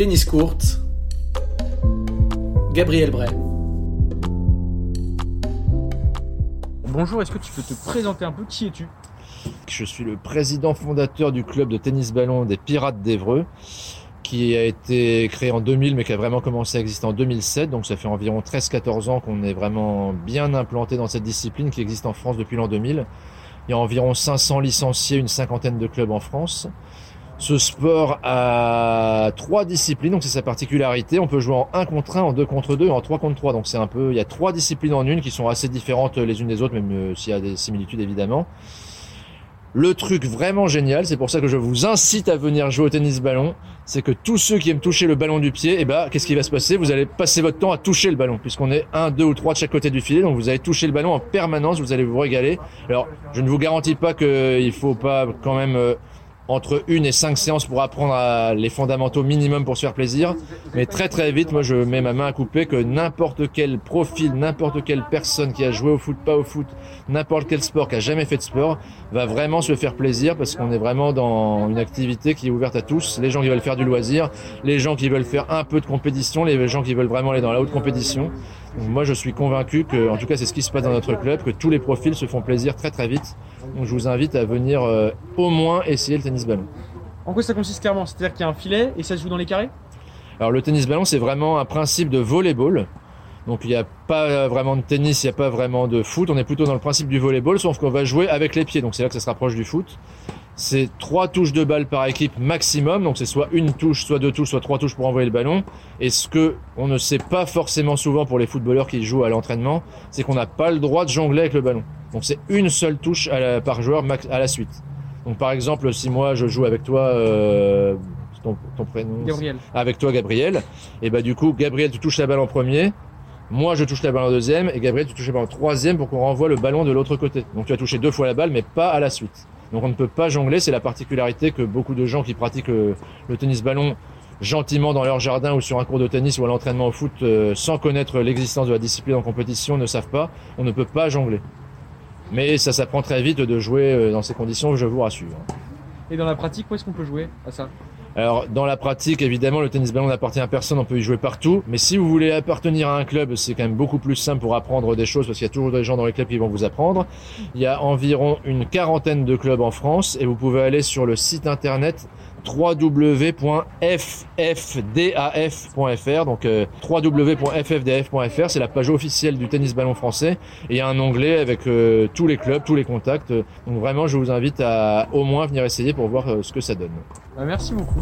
Tennis courte, Gabriel Bray. Bonjour, est-ce que tu peux te présenter un peu Qui es-tu? Je suis le président fondateur du club de tennis ballon des Pirates d'Evreux, qui a été créé en 2000 mais qui a vraiment commencé à exister en 2007. Donc ça fait environ 13-14 ans qu'on est vraiment bien implanté dans cette discipline qui existe en France depuis l'an 2000. Il y a environ 500 licenciés, une cinquantaine de clubs en France. Ce sport a trois disciplines, donc c'est sa particularité. On peut jouer en 1 contre 1, en 2 contre 2 et en 3 contre 3. Donc c'est un peu, il y a trois disciplines en une qui sont assez différentes les unes des autres, même euh, s'il y a des similitudes évidemment. Le truc vraiment génial, c'est pour ça que je vous incite à venir jouer au tennis ballon, c'est que tous ceux qui aiment toucher le ballon du pied, eh ben, qu'est-ce qui va se passer? Vous allez passer votre temps à toucher le ballon, puisqu'on est un, deux ou trois de chaque côté du filet, donc vous allez toucher le ballon en permanence, vous allez vous régaler. Alors, je ne vous garantis pas qu'il faut pas quand même euh, entre une et cinq séances pour apprendre à les fondamentaux minimum pour se faire plaisir. Mais très très vite, moi je mets ma main à couper que n'importe quel profil, n'importe quelle personne qui a joué au foot, pas au foot, n'importe quel sport, qui a jamais fait de sport, va vraiment se faire plaisir parce qu'on est vraiment dans une activité qui est ouverte à tous. Les gens qui veulent faire du loisir, les gens qui veulent faire un peu de compétition, les gens qui veulent vraiment aller dans la haute compétition. moi je suis convaincu que, en tout cas c'est ce qui se passe dans notre club, que tous les profils se font plaisir très très vite. Donc je vous invite à venir euh, au moins essayer le tennis ballon. En quoi ça consiste clairement? C'est-à-dire qu'il y a un filet et ça se joue dans les carrés? Alors le tennis ballon c'est vraiment un principe de volleyball. Donc il n'y a pas vraiment de tennis, il n'y a pas vraiment de foot. On est plutôt dans le principe du volleyball, sauf qu'on va jouer avec les pieds. Donc c'est là que ça se rapproche du foot. C'est trois touches de balle par équipe maximum. Donc c'est soit une touche, soit deux touches, soit trois touches pour envoyer le ballon. Et ce que on ne sait pas forcément souvent pour les footballeurs qui jouent à l'entraînement, c'est qu'on n'a pas le droit de jongler avec le ballon. Donc c'est une seule touche par joueur à la suite. Donc par exemple, si moi je joue avec toi, euh, ton, prénom, Gabriel. avec toi Gabriel, et bah du coup Gabriel tu touches la balle en premier, moi je touche la balle en deuxième et Gabriel tu touches la balle en troisième pour qu'on renvoie le ballon de l'autre côté. Donc tu as touché deux fois la balle mais pas à la suite. Donc on ne peut pas jongler, c'est la particularité que beaucoup de gens qui pratiquent le, tennis ballon gentiment dans leur jardin ou sur un cours de tennis ou à l'entraînement au foot euh, sans connaître l'existence de la discipline en compétition ne savent pas. On ne peut pas jongler. Mais ça s'apprend très vite de jouer euh, dans ces conditions, je vous rassure. Et dans la pratique, où est-ce qu'on peut jouer à ça? Alors, dans la pratique, évidemment, le tennis ballon n'appartient à personne, on peut y jouer partout. Mais si vous voulez appartenir à un club, c'est quand même beaucoup plus simple pour apprendre des choses parce qu'il y a toujours des gens dans les clubs qui vont vous apprendre. Il y a environ une quarantaine de clubs en France et vous pouvez aller sur le site internet www.ffdaf.fr donc euh, www.ffdaf.fr c'est la page officielle du tennis ballon français et il y a un onglet avec euh, tous les clubs, tous les contacts donc vraiment je vous invite à au moins venir essayer pour voir euh, ce que ça donne. Bah, merci beaucoup.